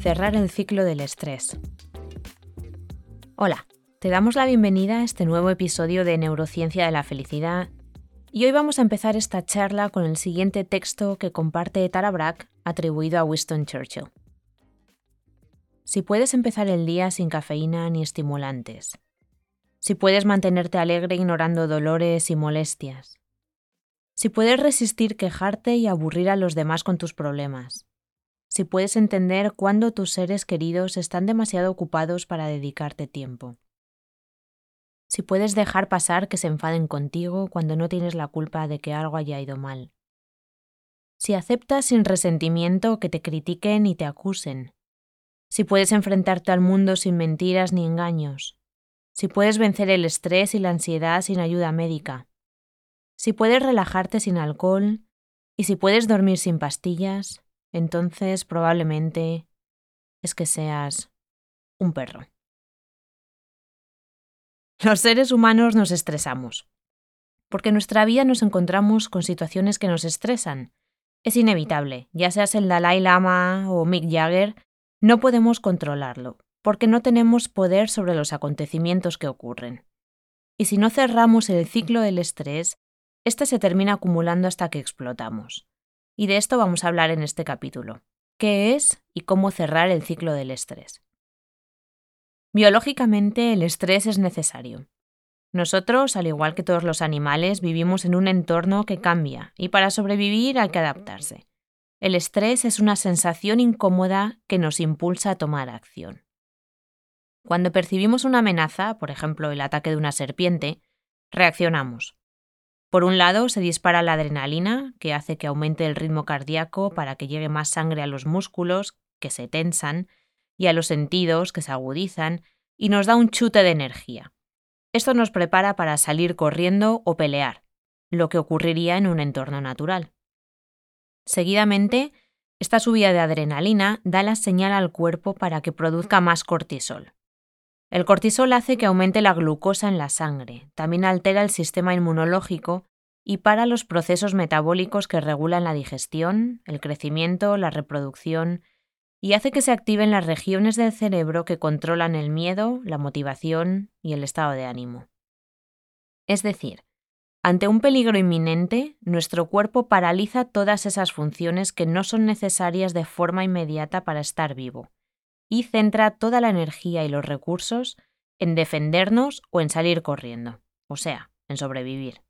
Cerrar el ciclo del estrés. Hola, te damos la bienvenida a este nuevo episodio de Neurociencia de la Felicidad y hoy vamos a empezar esta charla con el siguiente texto que comparte Tara Brach atribuido a Winston Churchill. Si puedes empezar el día sin cafeína ni estimulantes, si puedes mantenerte alegre ignorando dolores y molestias, si puedes resistir quejarte y aburrir a los demás con tus problemas, si puedes entender cuándo tus seres queridos están demasiado ocupados para dedicarte tiempo, si puedes dejar pasar que se enfaden contigo cuando no tienes la culpa de que algo haya ido mal, si aceptas sin resentimiento que te critiquen y te acusen, si puedes enfrentarte al mundo sin mentiras ni engaños, si puedes vencer el estrés y la ansiedad sin ayuda médica, si puedes relajarte sin alcohol. Y si puedes dormir sin pastillas, entonces probablemente es que seas un perro. Los seres humanos nos estresamos, porque en nuestra vida nos encontramos con situaciones que nos estresan. Es inevitable, ya seas el Dalai Lama o Mick Jagger, no podemos controlarlo, porque no tenemos poder sobre los acontecimientos que ocurren. Y si no cerramos el ciclo del estrés, este se termina acumulando hasta que explotamos. Y de esto vamos a hablar en este capítulo. ¿Qué es y cómo cerrar el ciclo del estrés? Biológicamente el estrés es necesario. Nosotros, al igual que todos los animales, vivimos en un entorno que cambia y para sobrevivir hay que adaptarse. El estrés es una sensación incómoda que nos impulsa a tomar acción. Cuando percibimos una amenaza, por ejemplo el ataque de una serpiente, reaccionamos. Por un lado, se dispara la adrenalina, que hace que aumente el ritmo cardíaco para que llegue más sangre a los músculos, que se tensan, y a los sentidos, que se agudizan, y nos da un chute de energía. Esto nos prepara para salir corriendo o pelear, lo que ocurriría en un entorno natural. Seguidamente, esta subida de adrenalina da la señal al cuerpo para que produzca más cortisol. El cortisol hace que aumente la glucosa en la sangre, también altera el sistema inmunológico y para los procesos metabólicos que regulan la digestión, el crecimiento, la reproducción, y hace que se activen las regiones del cerebro que controlan el miedo, la motivación y el estado de ánimo. Es decir, ante un peligro inminente, nuestro cuerpo paraliza todas esas funciones que no son necesarias de forma inmediata para estar vivo y centra toda la energía y los recursos en defendernos o en salir corriendo, o sea, en sobrevivir.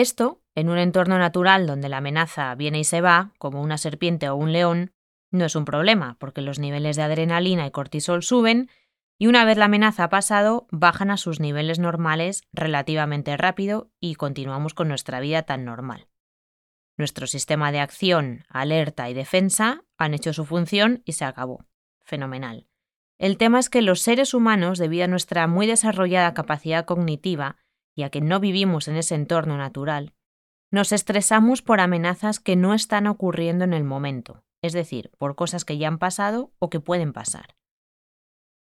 Esto, en un entorno natural donde la amenaza viene y se va, como una serpiente o un león, no es un problema, porque los niveles de adrenalina y cortisol suben y una vez la amenaza ha pasado, bajan a sus niveles normales relativamente rápido y continuamos con nuestra vida tan normal. Nuestro sistema de acción, alerta y defensa han hecho su función y se acabó. Fenomenal. El tema es que los seres humanos, debido a nuestra muy desarrollada capacidad cognitiva y a que no vivimos en ese entorno natural, nos estresamos por amenazas que no están ocurriendo en el momento, es decir, por cosas que ya han pasado o que pueden pasar.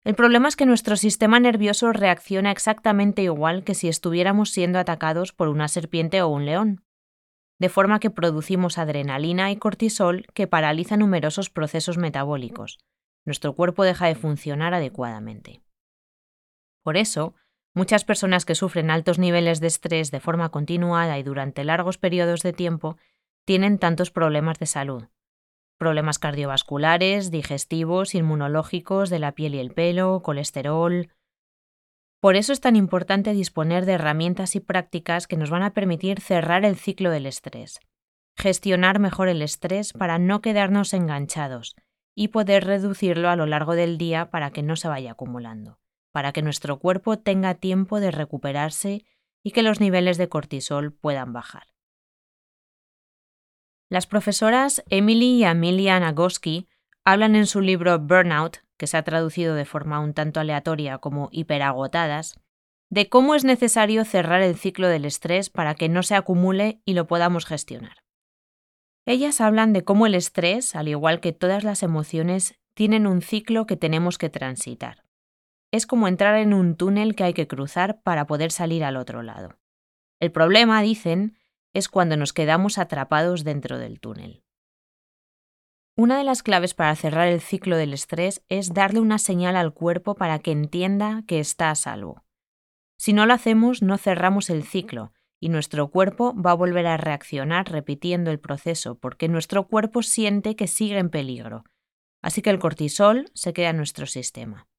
El problema es que nuestro sistema nervioso reacciona exactamente igual que si estuviéramos siendo atacados por una serpiente o un león de forma que producimos adrenalina y cortisol que paraliza numerosos procesos metabólicos. Nuestro cuerpo deja de funcionar adecuadamente. Por eso, muchas personas que sufren altos niveles de estrés de forma continuada y durante largos periodos de tiempo tienen tantos problemas de salud. Problemas cardiovasculares, digestivos, inmunológicos, de la piel y el pelo, colesterol, por eso es tan importante disponer de herramientas y prácticas que nos van a permitir cerrar el ciclo del estrés, gestionar mejor el estrés para no quedarnos enganchados y poder reducirlo a lo largo del día para que no se vaya acumulando, para que nuestro cuerpo tenga tiempo de recuperarse y que los niveles de cortisol puedan bajar. Las profesoras Emily y Amelia Nagoski hablan en su libro Burnout que se ha traducido de forma un tanto aleatoria como hiperagotadas, de cómo es necesario cerrar el ciclo del estrés para que no se acumule y lo podamos gestionar. Ellas hablan de cómo el estrés, al igual que todas las emociones, tienen un ciclo que tenemos que transitar. Es como entrar en un túnel que hay que cruzar para poder salir al otro lado. El problema, dicen, es cuando nos quedamos atrapados dentro del túnel. Una de las claves para cerrar el ciclo del estrés es darle una señal al cuerpo para que entienda que está a salvo. Si no lo hacemos, no cerramos el ciclo y nuestro cuerpo va a volver a reaccionar repitiendo el proceso porque nuestro cuerpo siente que sigue en peligro. Así que el cortisol se queda en nuestro sistema.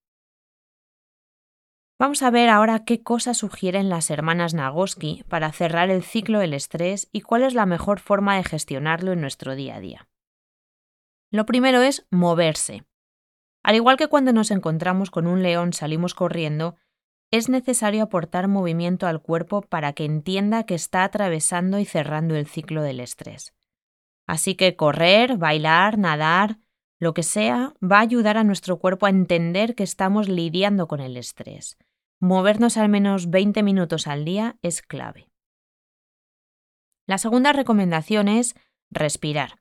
Vamos a ver ahora qué cosas sugieren las hermanas Nagoski para cerrar el ciclo del estrés y cuál es la mejor forma de gestionarlo en nuestro día a día. Lo primero es moverse. Al igual que cuando nos encontramos con un león salimos corriendo, es necesario aportar movimiento al cuerpo para que entienda que está atravesando y cerrando el ciclo del estrés. Así que correr, bailar, nadar, lo que sea, va a ayudar a nuestro cuerpo a entender que estamos lidiando con el estrés. Movernos al menos 20 minutos al día es clave. La segunda recomendación es respirar.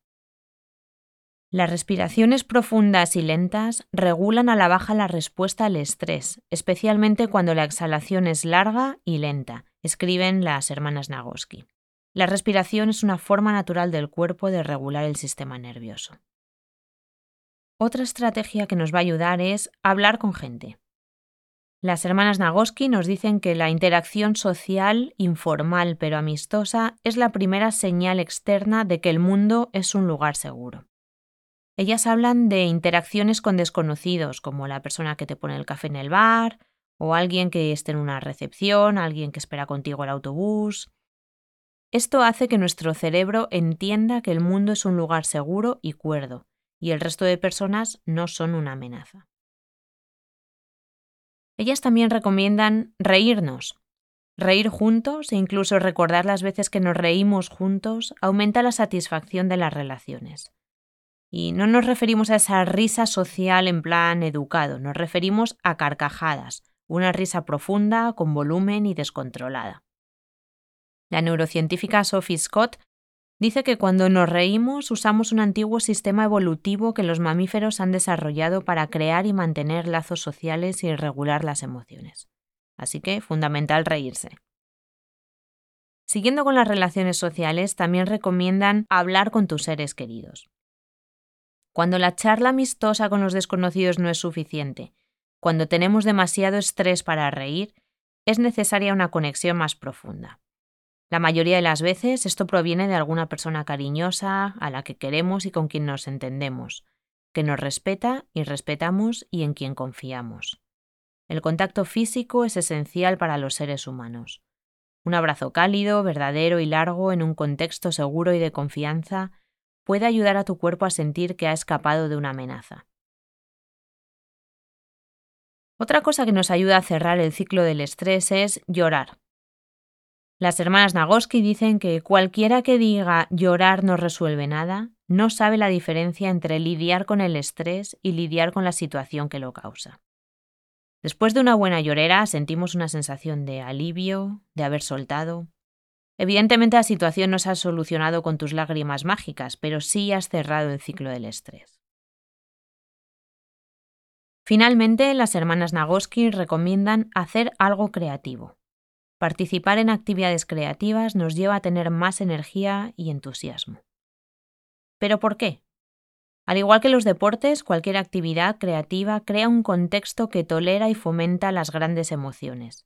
Las respiraciones profundas y lentas regulan a la baja la respuesta al estrés, especialmente cuando la exhalación es larga y lenta, escriben las hermanas Nagoski. La respiración es una forma natural del cuerpo de regular el sistema nervioso. Otra estrategia que nos va a ayudar es hablar con gente. Las hermanas Nagoski nos dicen que la interacción social, informal pero amistosa, es la primera señal externa de que el mundo es un lugar seguro. Ellas hablan de interacciones con desconocidos, como la persona que te pone el café en el bar, o alguien que esté en una recepción, alguien que espera contigo el autobús. Esto hace que nuestro cerebro entienda que el mundo es un lugar seguro y cuerdo, y el resto de personas no son una amenaza. Ellas también recomiendan reírnos. Reír juntos e incluso recordar las veces que nos reímos juntos aumenta la satisfacción de las relaciones. Y no nos referimos a esa risa social en plan educado, nos referimos a carcajadas, una risa profunda, con volumen y descontrolada. La neurocientífica Sophie Scott Dice que cuando nos reímos usamos un antiguo sistema evolutivo que los mamíferos han desarrollado para crear y mantener lazos sociales y regular las emociones. Así que fundamental reírse. Siguiendo con las relaciones sociales, también recomiendan hablar con tus seres queridos. Cuando la charla amistosa con los desconocidos no es suficiente, cuando tenemos demasiado estrés para reír, es necesaria una conexión más profunda. La mayoría de las veces esto proviene de alguna persona cariñosa, a la que queremos y con quien nos entendemos, que nos respeta y respetamos y en quien confiamos. El contacto físico es esencial para los seres humanos. Un abrazo cálido, verdadero y largo en un contexto seguro y de confianza puede ayudar a tu cuerpo a sentir que ha escapado de una amenaza. Otra cosa que nos ayuda a cerrar el ciclo del estrés es llorar. Las hermanas Nagoski dicen que cualquiera que diga llorar no resuelve nada, no sabe la diferencia entre lidiar con el estrés y lidiar con la situación que lo causa. Después de una buena llorera sentimos una sensación de alivio, de haber soltado. Evidentemente la situación no se ha solucionado con tus lágrimas mágicas, pero sí has cerrado el ciclo del estrés. Finalmente, las hermanas Nagoski recomiendan hacer algo creativo. Participar en actividades creativas nos lleva a tener más energía y entusiasmo. ¿Pero por qué? Al igual que los deportes, cualquier actividad creativa crea un contexto que tolera y fomenta las grandes emociones.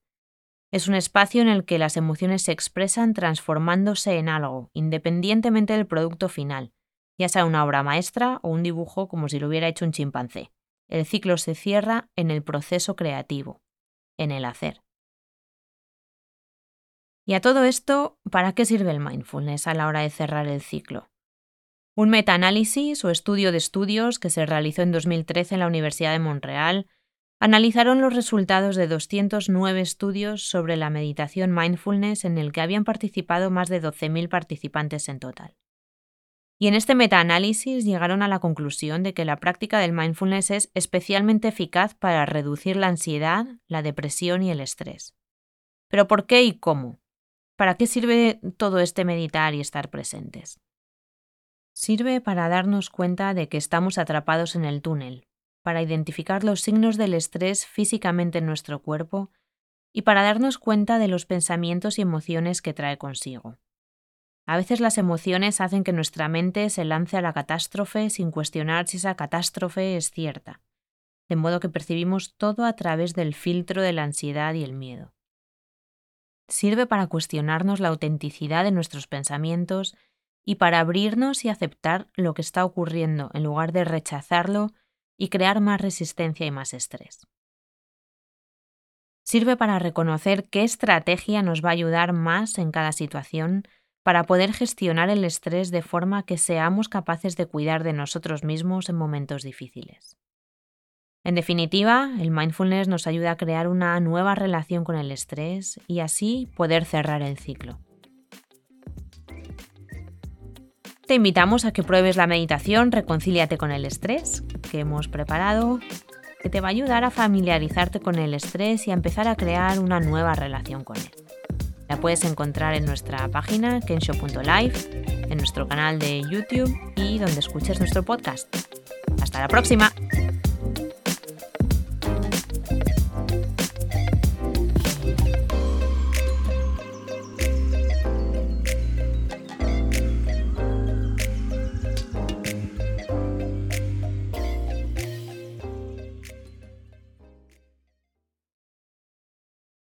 Es un espacio en el que las emociones se expresan transformándose en algo, independientemente del producto final, ya sea una obra maestra o un dibujo como si lo hubiera hecho un chimpancé. El ciclo se cierra en el proceso creativo, en el hacer. Y a todo esto, ¿para qué sirve el mindfulness a la hora de cerrar el ciclo? Un metaanálisis o estudio de estudios que se realizó en 2013 en la Universidad de Montreal analizaron los resultados de 209 estudios sobre la meditación mindfulness en el que habían participado más de 12.000 participantes en total. Y en este metaanálisis llegaron a la conclusión de que la práctica del mindfulness es especialmente eficaz para reducir la ansiedad, la depresión y el estrés. ¿Pero por qué y cómo? ¿Para qué sirve todo este meditar y estar presentes? Sirve para darnos cuenta de que estamos atrapados en el túnel, para identificar los signos del estrés físicamente en nuestro cuerpo y para darnos cuenta de los pensamientos y emociones que trae consigo. A veces las emociones hacen que nuestra mente se lance a la catástrofe sin cuestionar si esa catástrofe es cierta, de modo que percibimos todo a través del filtro de la ansiedad y el miedo. Sirve para cuestionarnos la autenticidad de nuestros pensamientos y para abrirnos y aceptar lo que está ocurriendo en lugar de rechazarlo y crear más resistencia y más estrés. Sirve para reconocer qué estrategia nos va a ayudar más en cada situación para poder gestionar el estrés de forma que seamos capaces de cuidar de nosotros mismos en momentos difíciles. En definitiva, el mindfulness nos ayuda a crear una nueva relación con el estrés y así poder cerrar el ciclo. Te invitamos a que pruebes la meditación Reconcíliate con el estrés que hemos preparado, que te va a ayudar a familiarizarte con el estrés y a empezar a crear una nueva relación con él. La puedes encontrar en nuestra página kensho.live, en nuestro canal de YouTube y donde escuches nuestro podcast. Hasta la próxima.